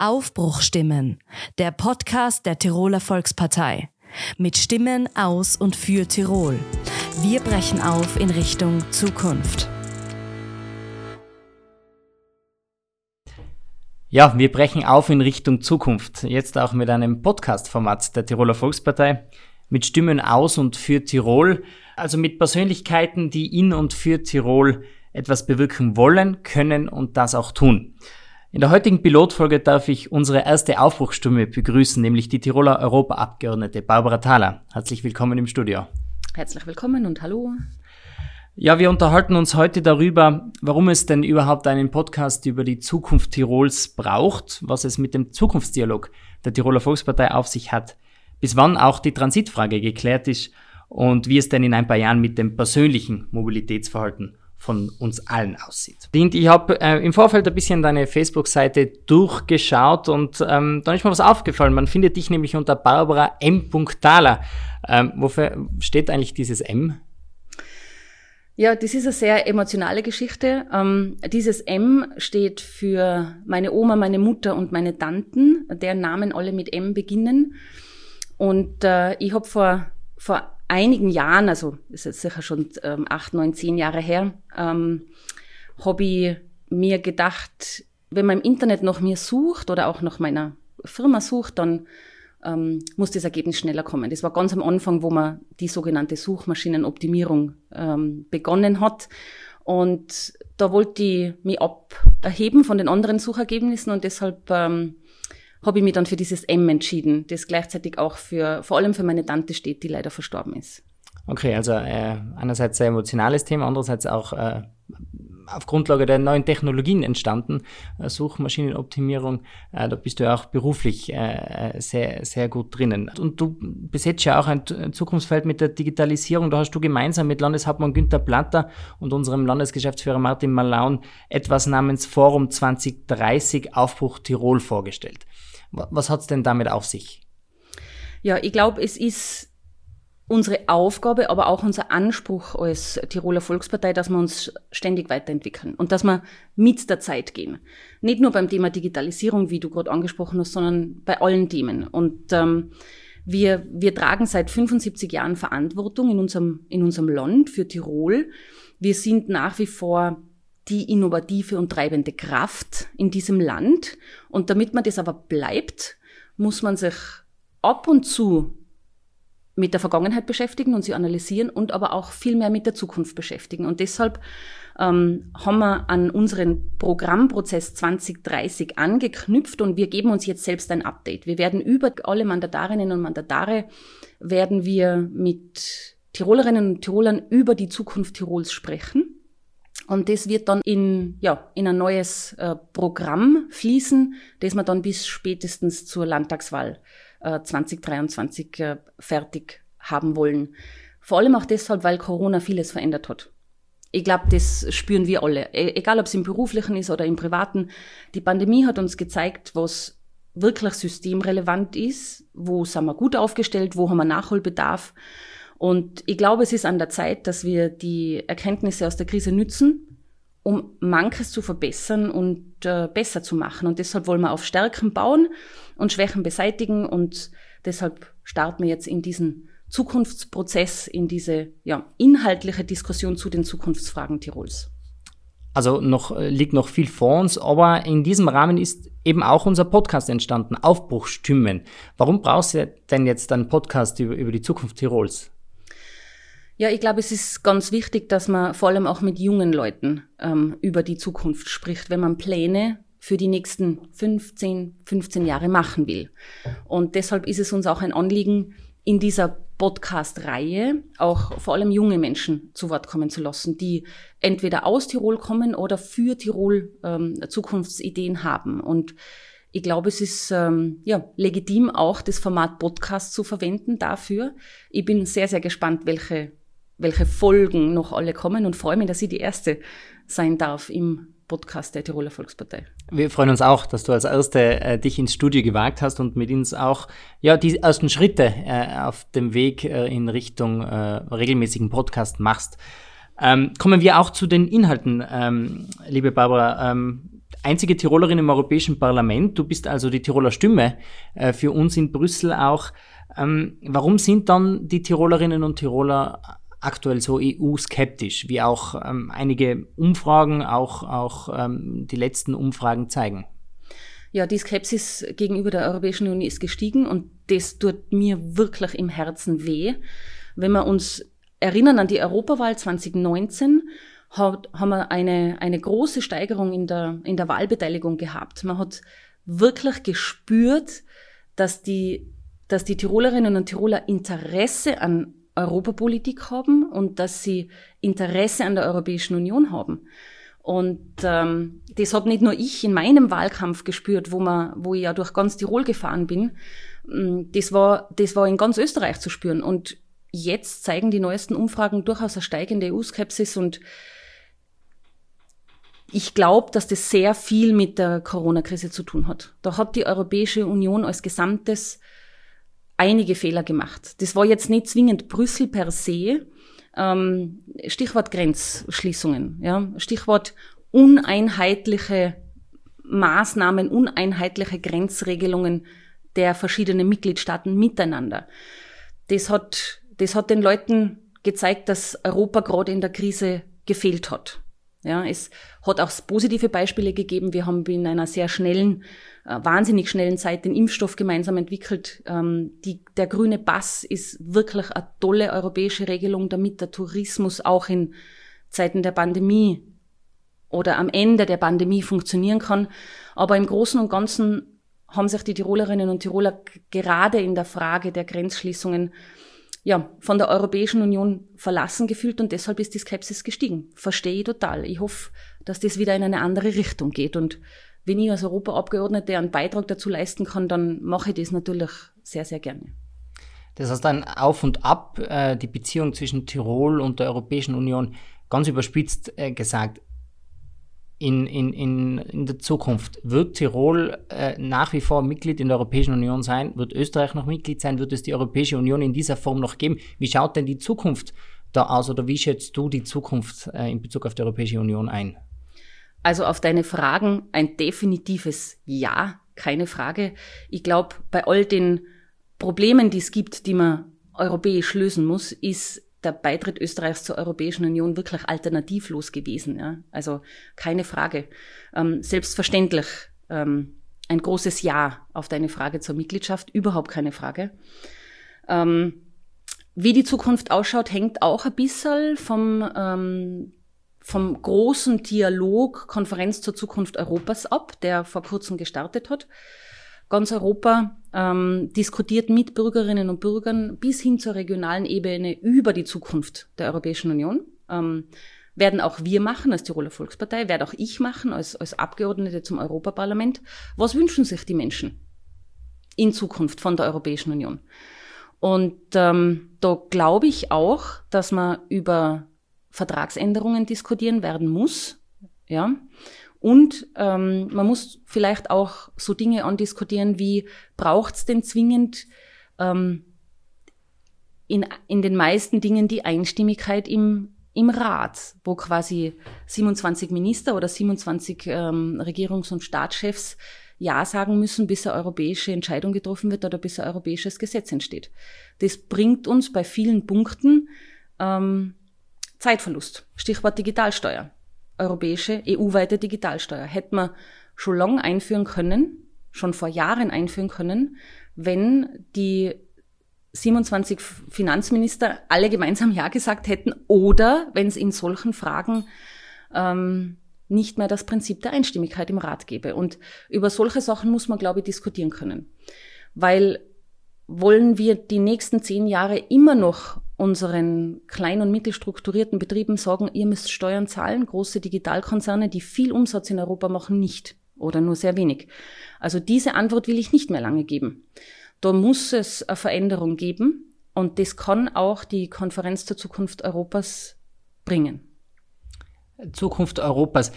Aufbruchstimmen, der Podcast der Tiroler Volkspartei. Mit Stimmen aus und für Tirol. Wir brechen auf in Richtung Zukunft. Ja, wir brechen auf in Richtung Zukunft. Jetzt auch mit einem Podcast-Format der Tiroler Volkspartei. Mit Stimmen aus und für Tirol. Also mit Persönlichkeiten, die in und für Tirol etwas bewirken wollen, können und das auch tun. In der heutigen Pilotfolge darf ich unsere erste Aufbruchstimme begrüßen, nämlich die Tiroler Europaabgeordnete Barbara Thaler. Herzlich willkommen im Studio. Herzlich willkommen und hallo. Ja, wir unterhalten uns heute darüber, warum es denn überhaupt einen Podcast über die Zukunft Tirols braucht, was es mit dem Zukunftsdialog der Tiroler Volkspartei auf sich hat, bis wann auch die Transitfrage geklärt ist und wie es denn in ein paar Jahren mit dem persönlichen Mobilitätsverhalten von uns allen aussieht. Dient, ich habe äh, im Vorfeld ein bisschen deine Facebook-Seite durchgeschaut und ähm, dann ist mir was aufgefallen. Man findet dich nämlich unter Barbara M. Thaler. Ähm, wofür steht eigentlich dieses M? Ja, das ist eine sehr emotionale Geschichte. Ähm, dieses M steht für meine Oma, meine Mutter und meine Tanten, deren Namen alle mit M beginnen. Und äh, ich habe vor, vor einigen Jahren, also ist jetzt sicher schon ähm, acht, neun, zehn Jahre her, ähm, habe ich mir gedacht, wenn man im Internet nach mir sucht oder auch nach meiner Firma sucht, dann ähm, muss das Ergebnis schneller kommen. Das war ganz am Anfang, wo man die sogenannte Suchmaschinenoptimierung ähm, begonnen hat. Und da wollte ich mich abheben von den anderen Suchergebnissen und deshalb ähm, habe ich mich dann für dieses M entschieden, das gleichzeitig auch für, vor allem für meine Tante steht, die leider verstorben ist. Okay, also äh, einerseits sehr emotionales Thema, andererseits auch äh, auf Grundlage der neuen Technologien entstanden, äh, Suchmaschinenoptimierung, äh, da bist du ja auch beruflich äh, sehr, sehr gut drinnen. Und du besetzt ja auch ein Zukunftsfeld mit der Digitalisierung. Da hast du gemeinsam mit Landeshauptmann Günther Platter und unserem Landesgeschäftsführer Martin Malaun etwas namens Forum 2030 Aufbruch Tirol vorgestellt. Was hat es denn damit auf sich? Ja, ich glaube, es ist unsere Aufgabe, aber auch unser Anspruch als Tiroler Volkspartei, dass wir uns ständig weiterentwickeln und dass wir mit der Zeit gehen. Nicht nur beim Thema Digitalisierung, wie du gerade angesprochen hast, sondern bei allen Themen. Und ähm, wir, wir tragen seit 75 Jahren Verantwortung in unserem, in unserem Land für Tirol. Wir sind nach wie vor die innovative und treibende Kraft in diesem Land. Und damit man das aber bleibt, muss man sich ab und zu mit der Vergangenheit beschäftigen und sie analysieren und aber auch viel mehr mit der Zukunft beschäftigen. Und deshalb ähm, haben wir an unseren Programmprozess 2030 angeknüpft und wir geben uns jetzt selbst ein Update. Wir werden über alle Mandatarinnen und Mandatare werden wir mit Tirolerinnen und Tirolern über die Zukunft Tirols sprechen. Und das wird dann in, ja, in ein neues äh, Programm fließen, das wir dann bis spätestens zur Landtagswahl äh, 2023 äh, fertig haben wollen. Vor allem auch deshalb, weil Corona vieles verändert hat. Ich glaube, das spüren wir alle. E egal, ob es im beruflichen ist oder im privaten. Die Pandemie hat uns gezeigt, was wirklich systemrelevant ist, wo sind wir gut aufgestellt, wo haben wir Nachholbedarf. Und ich glaube, es ist an der Zeit, dass wir die Erkenntnisse aus der Krise nützen, um manches zu verbessern und äh, besser zu machen. Und deshalb wollen wir auf Stärken bauen und Schwächen beseitigen. Und deshalb starten wir jetzt in diesen Zukunftsprozess, in diese ja, inhaltliche Diskussion zu den Zukunftsfragen Tirols. Also noch, äh, liegt noch viel vor uns, aber in diesem Rahmen ist eben auch unser Podcast entstanden, Aufbruchstimmen. Warum brauchst du denn jetzt einen Podcast über, über die Zukunft Tirols? Ja, ich glaube, es ist ganz wichtig, dass man vor allem auch mit jungen Leuten ähm, über die Zukunft spricht, wenn man Pläne für die nächsten 15, 15 Jahre machen will. Und deshalb ist es uns auch ein Anliegen, in dieser Podcast-Reihe auch vor allem junge Menschen zu Wort kommen zu lassen, die entweder aus Tirol kommen oder für Tirol ähm, Zukunftsideen haben. Und ich glaube, es ist ähm, ja, legitim, auch das Format Podcast zu verwenden dafür. Ich bin sehr, sehr gespannt, welche welche Folgen noch alle kommen und freue mich, dass ich die erste sein darf im Podcast der Tiroler Volkspartei. Wir freuen uns auch, dass du als Erste äh, dich ins Studio gewagt hast und mit uns auch ja, die ersten Schritte äh, auf dem Weg äh, in Richtung äh, regelmäßigen Podcast machst. Ähm, kommen wir auch zu den Inhalten, ähm, liebe Barbara. Ähm, einzige Tirolerin im Europäischen Parlament. Du bist also die Tiroler Stimme äh, für uns in Brüssel auch. Ähm, warum sind dann die Tirolerinnen und Tiroler aktuell so EU-skeptisch, wie auch ähm, einige Umfragen, auch, auch ähm, die letzten Umfragen zeigen? Ja, die Skepsis gegenüber der Europäischen Union ist gestiegen und das tut mir wirklich im Herzen weh. Wenn wir uns erinnern an die Europawahl 2019, hat, haben wir eine, eine große Steigerung in der, in der Wahlbeteiligung gehabt. Man hat wirklich gespürt, dass die, dass die Tirolerinnen und Tiroler Interesse an Europapolitik haben und dass sie Interesse an der Europäischen Union haben. Und ähm, das habe nicht nur ich in meinem Wahlkampf gespürt, wo, man, wo ich ja durch ganz Tirol gefahren bin. Mm, das war, das war in ganz Österreich zu spüren. Und jetzt zeigen die neuesten Umfragen durchaus eine steigende EU-Skepsis und ich glaube, dass das sehr viel mit der Corona-Krise zu tun hat. Da hat die Europäische Union als Gesamtes einige Fehler gemacht. Das war jetzt nicht zwingend Brüssel per se, ähm, Stichwort Grenzschließungen, ja, Stichwort uneinheitliche Maßnahmen, uneinheitliche Grenzregelungen der verschiedenen Mitgliedstaaten miteinander. Das hat, das hat den Leuten gezeigt, dass Europa gerade in der Krise gefehlt hat. Ja, es hat auch positive Beispiele gegeben. Wir haben in einer sehr schnellen, äh, wahnsinnig schnellen Zeit den Impfstoff gemeinsam entwickelt. Ähm, die, der grüne Pass ist wirklich eine tolle europäische Regelung, damit der Tourismus auch in Zeiten der Pandemie oder am Ende der Pandemie funktionieren kann. Aber im Großen und Ganzen haben sich die Tirolerinnen und Tiroler gerade in der Frage der Grenzschließungen ja, von der Europäischen Union verlassen gefühlt und deshalb ist die Skepsis gestiegen. Verstehe ich total. Ich hoffe, dass das wieder in eine andere Richtung geht und wenn ich als Europaabgeordnete einen Beitrag dazu leisten kann, dann mache ich das natürlich sehr, sehr gerne. Das heißt ein Auf und Ab, äh, die Beziehung zwischen Tirol und der Europäischen Union, ganz überspitzt äh, gesagt, in, in, in, in der Zukunft? Wird Tirol äh, nach wie vor Mitglied in der Europäischen Union sein? Wird Österreich noch Mitglied sein? Wird es die Europäische Union in dieser Form noch geben? Wie schaut denn die Zukunft da aus oder wie schätzt du die Zukunft äh, in Bezug auf die Europäische Union ein? Also auf deine Fragen ein definitives Ja, keine Frage. Ich glaube, bei all den Problemen, die es gibt, die man europäisch lösen muss, ist der Beitritt Österreichs zur Europäischen Union wirklich alternativlos gewesen. Ja? Also keine Frage. Ähm, selbstverständlich ähm, ein großes Ja auf deine Frage zur Mitgliedschaft, überhaupt keine Frage. Ähm, wie die Zukunft ausschaut, hängt auch ein bisschen vom, ähm, vom großen Dialog Konferenz zur Zukunft Europas ab, der vor kurzem gestartet hat. Ganz Europa ähm, diskutiert mit Bürgerinnen und Bürgern bis hin zur regionalen Ebene über die Zukunft der Europäischen Union. Ähm, werden auch wir machen als Tiroler Volkspartei, werde auch ich machen als, als Abgeordnete zum Europaparlament. Was wünschen sich die Menschen in Zukunft von der Europäischen Union? Und ähm, da glaube ich auch, dass man über Vertragsänderungen diskutieren werden muss. Ja, und ähm, man muss vielleicht auch so Dinge andiskutieren wie, braucht es denn zwingend ähm, in, in den meisten Dingen die Einstimmigkeit im, im Rat, wo quasi 27 Minister oder 27 ähm, Regierungs- und Staatschefs Ja sagen müssen, bis eine europäische Entscheidung getroffen wird oder bis ein europäisches Gesetz entsteht. Das bringt uns bei vielen Punkten ähm, Zeitverlust. Stichwort Digitalsteuer europäische EU-weite Digitalsteuer. Hätte man schon lange einführen können, schon vor Jahren einführen können, wenn die 27 Finanzminister alle gemeinsam Ja gesagt hätten oder wenn es in solchen Fragen ähm, nicht mehr das Prinzip der Einstimmigkeit im Rat gäbe. Und über solche Sachen muss man, glaube ich, diskutieren können. Weil wollen wir die nächsten zehn Jahre immer noch unseren klein- und mittelstrukturierten Betrieben sagen, ihr müsst Steuern zahlen, große Digitalkonzerne, die viel Umsatz in Europa machen, nicht oder nur sehr wenig. Also diese Antwort will ich nicht mehr lange geben. Da muss es eine Veränderung geben und das kann auch die Konferenz zur Zukunft Europas bringen. Zukunft Europas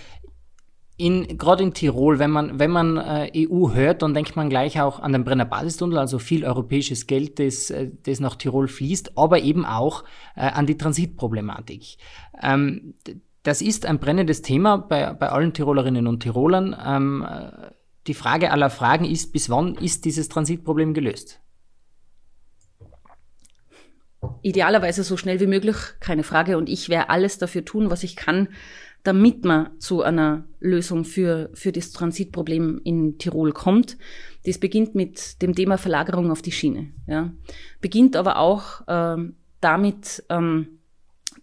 in, gerade in Tirol, wenn man, wenn man äh, EU hört, dann denkt man gleich auch an den Brenner Basistunnel, also viel europäisches Geld, das, äh, das nach Tirol fließt, aber eben auch äh, an die Transitproblematik. Ähm, Das ist ein brennendes Thema bei, bei allen Tirolerinnen und Tirolern. Ähm, die Frage aller Fragen ist, bis wann ist dieses Transitproblem gelöst? Idealerweise so schnell wie möglich, keine Frage. Und ich werde alles dafür tun, was ich kann, damit man zu einer Lösung für, für das Transitproblem in Tirol kommt. Das beginnt mit dem Thema Verlagerung auf die Schiene. Ja. Beginnt aber auch ähm, damit, ähm,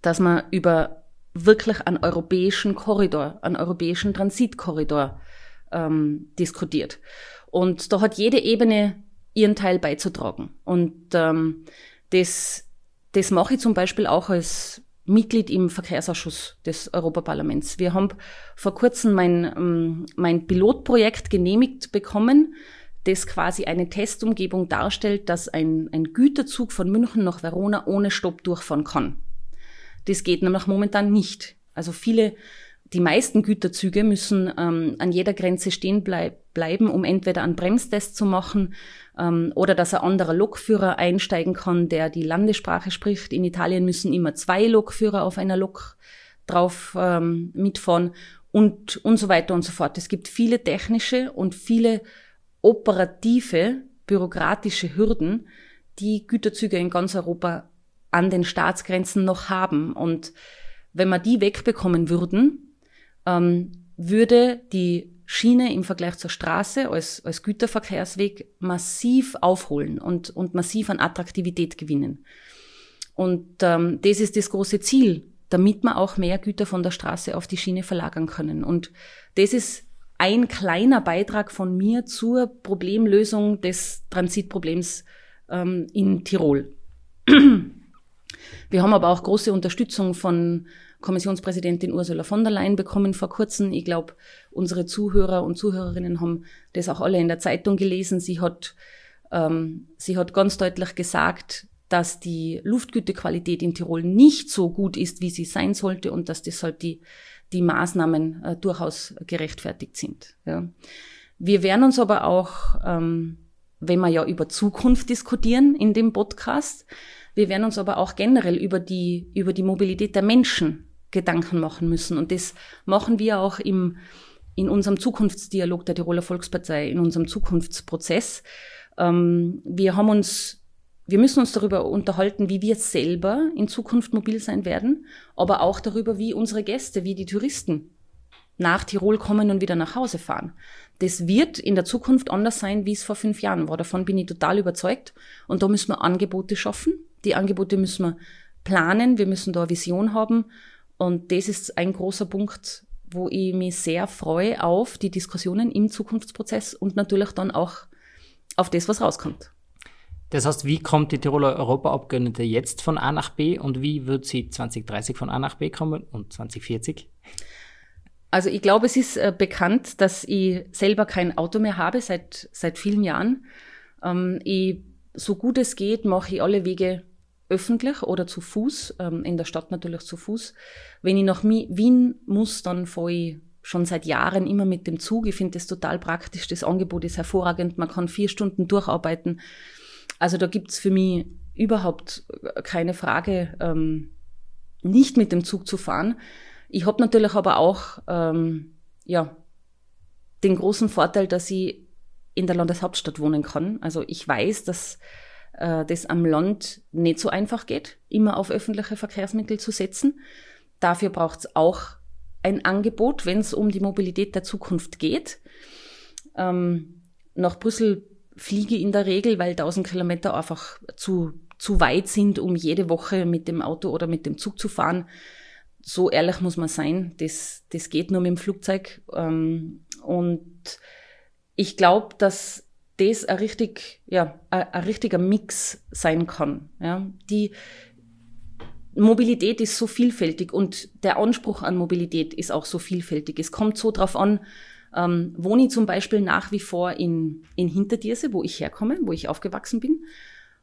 dass man über wirklich einen europäischen Korridor, einen europäischen Transitkorridor ähm, diskutiert. Und da hat jede Ebene ihren Teil beizutragen. Und ähm, das, das mache ich zum Beispiel auch als Mitglied im Verkehrsausschuss des Europaparlaments. Wir haben vor kurzem mein, ähm, mein Pilotprojekt genehmigt bekommen, das quasi eine Testumgebung darstellt, dass ein, ein Güterzug von München nach Verona ohne Stopp durchfahren kann. Das geht nämlich momentan nicht. Also viele die meisten Güterzüge müssen ähm, an jeder Grenze stehen bleib bleiben, um entweder einen Bremstest zu machen ähm, oder dass ein anderer Lokführer einsteigen kann, der die Landessprache spricht. In Italien müssen immer zwei Lokführer auf einer Lok drauf ähm, mitfahren und, und so weiter und so fort. Es gibt viele technische und viele operative, bürokratische Hürden, die Güterzüge in ganz Europa an den Staatsgrenzen noch haben. Und wenn wir die wegbekommen würden, ähm, würde die Schiene im Vergleich zur Straße als, als Güterverkehrsweg massiv aufholen und, und massiv an Attraktivität gewinnen. Und ähm, das ist das große Ziel, damit wir auch mehr Güter von der Straße auf die Schiene verlagern können. Und das ist ein kleiner Beitrag von mir zur Problemlösung des Transitproblems ähm, in Tirol. Wir haben aber auch große Unterstützung von Kommissionspräsidentin Ursula von der Leyen bekommen vor kurzem. Ich glaube, unsere Zuhörer und Zuhörerinnen haben das auch alle in der Zeitung gelesen. Sie hat, ähm, sie hat ganz deutlich gesagt, dass die Luftgütequalität in Tirol nicht so gut ist, wie sie sein sollte und dass deshalb die, die Maßnahmen äh, durchaus gerechtfertigt sind. Ja. Wir werden uns aber auch, ähm, wenn wir ja über Zukunft diskutieren in dem Podcast, wir werden uns aber auch generell über die, über die Mobilität der Menschen Gedanken machen müssen. Und das machen wir auch im, in unserem Zukunftsdialog der Tiroler Volkspartei, in unserem Zukunftsprozess. Ähm, wir haben uns, wir müssen uns darüber unterhalten, wie wir selber in Zukunft mobil sein werden, aber auch darüber, wie unsere Gäste, wie die Touristen nach Tirol kommen und wieder nach Hause fahren. Das wird in der Zukunft anders sein, wie es vor fünf Jahren war. Davon bin ich total überzeugt. Und da müssen wir Angebote schaffen. Die Angebote müssen wir planen. Wir müssen da eine Vision haben. Und das ist ein großer Punkt, wo ich mich sehr freue auf die Diskussionen im Zukunftsprozess und natürlich dann auch auf das, was rauskommt. Das heißt, wie kommt die Tiroler Europaabgeordnete jetzt von A nach B und wie wird sie 2030 von A nach B kommen und 2040? Also ich glaube, es ist äh, bekannt, dass ich selber kein Auto mehr habe seit, seit vielen Jahren. Ähm, ich, so gut es geht, mache ich alle Wege öffentlich oder zu Fuß, ähm, in der Stadt natürlich zu Fuß. Wenn ich nach Wien muss, dann fahre ich schon seit Jahren immer mit dem Zug. Ich finde das total praktisch. Das Angebot ist hervorragend. Man kann vier Stunden durcharbeiten. Also da gibt's für mich überhaupt keine Frage, ähm, nicht mit dem Zug zu fahren. Ich habe natürlich aber auch ähm, ja, den großen Vorteil, dass ich in der Landeshauptstadt wohnen kann. Also ich weiß, dass äh, das am Land nicht so einfach geht, immer auf öffentliche Verkehrsmittel zu setzen. Dafür braucht es auch ein Angebot, wenn es um die Mobilität der Zukunft geht. Ähm, nach Brüssel fliege in der Regel, weil 1000 Kilometer einfach zu, zu weit sind, um jede Woche mit dem Auto oder mit dem Zug zu fahren. So ehrlich muss man sein, das, das geht nur mit dem Flugzeug. Ähm, und ich glaube, dass das ein richtig, ja, ein, richtiger Mix sein kann. Ja. Die Mobilität ist so vielfältig und der Anspruch an Mobilität ist auch so vielfältig. Es kommt so drauf an, ähm, wohne ich zum Beispiel nach wie vor in, in Hinterdirse, wo ich herkomme, wo ich aufgewachsen bin.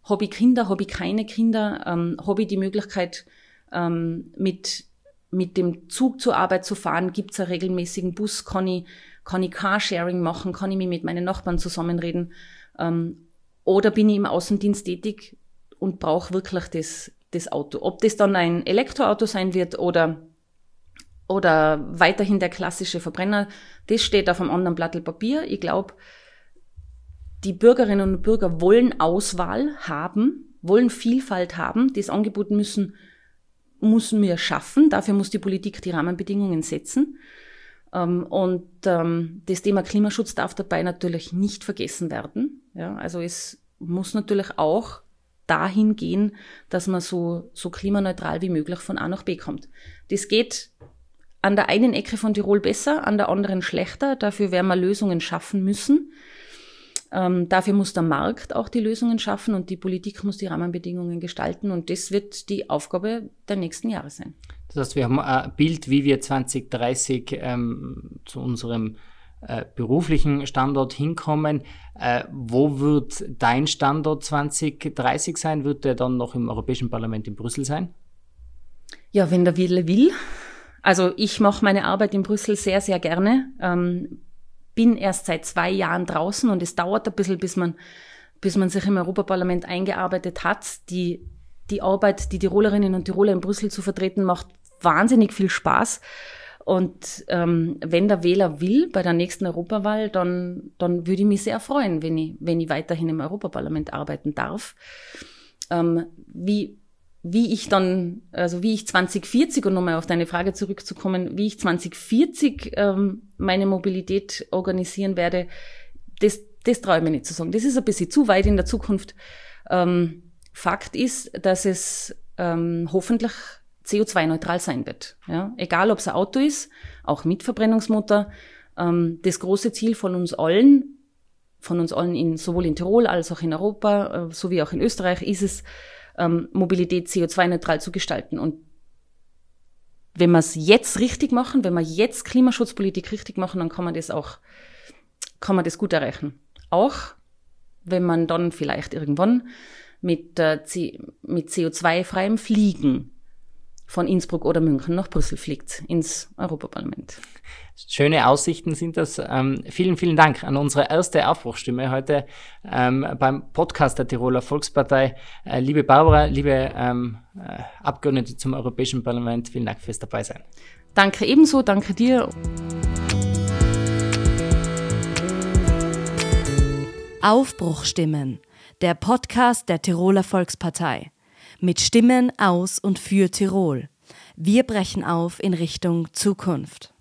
Habe ich Kinder, habe ich keine Kinder, ähm, habe ich die Möglichkeit, ähm, mit, mit dem Zug zur Arbeit zu fahren, gibt es einen regelmäßigen Bus, kann ich kann ich Carsharing machen? Kann ich mich mit meinen Nachbarn zusammenreden? Ähm, oder bin ich im Außendienst tätig und brauche wirklich das, das Auto? Ob das dann ein Elektroauto sein wird oder oder weiterhin der klassische Verbrenner, das steht auf einem anderen Blatt Papier. Ich glaube, die Bürgerinnen und Bürger wollen Auswahl haben, wollen Vielfalt haben. Das Angebot müssen, müssen wir schaffen. Dafür muss die Politik die Rahmenbedingungen setzen. Ähm, und ähm, das Thema Klimaschutz darf dabei natürlich nicht vergessen werden. Ja, also es muss natürlich auch dahin gehen, dass man so, so klimaneutral wie möglich von A nach B kommt. Das geht an der einen Ecke von Tirol besser, an der anderen schlechter. Dafür werden wir Lösungen schaffen müssen. Ähm, dafür muss der Markt auch die Lösungen schaffen und die Politik muss die Rahmenbedingungen gestalten. Und das wird die Aufgabe der nächsten Jahre sein. Das heißt, wir haben ein Bild, wie wir 2030 ähm, zu unserem äh, beruflichen Standort hinkommen. Äh, wo wird dein Standort 2030 sein? Wird der dann noch im Europäischen Parlament in Brüssel sein? Ja, wenn der Wille will. Also ich mache meine Arbeit in Brüssel sehr, sehr gerne. Ähm, bin erst seit zwei Jahren draußen und es dauert ein bisschen, bis man, bis man sich im Europaparlament eingearbeitet hat. Die, die Arbeit, die Tirolerinnen und Tiroler in Brüssel zu vertreten, macht wahnsinnig viel Spaß. Und ähm, wenn der Wähler will bei der nächsten Europawahl, dann, dann würde ich mich sehr freuen, wenn ich, wenn ich weiterhin im Europaparlament arbeiten darf. Ähm, wie wie ich dann, also wie ich 2040, und nochmal auf deine Frage zurückzukommen, wie ich 2040 ähm, meine Mobilität organisieren werde, das, das traue ich mir nicht zu sagen. Das ist ein bisschen zu weit in der Zukunft. Ähm, Fakt ist, dass es ähm, hoffentlich CO2-neutral sein wird. Ja? Egal, ob es ein Auto ist, auch mit Verbrennungsmotor. Ähm, das große Ziel von uns allen, von uns allen in, sowohl in Tirol als auch in Europa, äh, sowie auch in Österreich, ist es, ähm, Mobilität CO2-neutral zu gestalten. Und wenn wir es jetzt richtig machen, wenn wir jetzt Klimaschutzpolitik richtig machen, dann kann man das auch, kann man das gut erreichen. Auch wenn man dann vielleicht irgendwann mit, äh, mit CO2-freiem Fliegen von Innsbruck oder München nach Brüssel fliegt, ins Europaparlament. Schöne Aussichten sind das. Ähm, vielen, vielen Dank an unsere erste Aufbruchstimme heute ähm, beim Podcast der Tiroler Volkspartei. Äh, liebe Barbara, liebe ähm, äh, Abgeordnete zum Europäischen Parlament, vielen Dank fürs Dabeisein. Danke ebenso, danke dir. Aufbruchstimmen, der Podcast der Tiroler Volkspartei. Mit Stimmen aus und für Tirol. Wir brechen auf in Richtung Zukunft.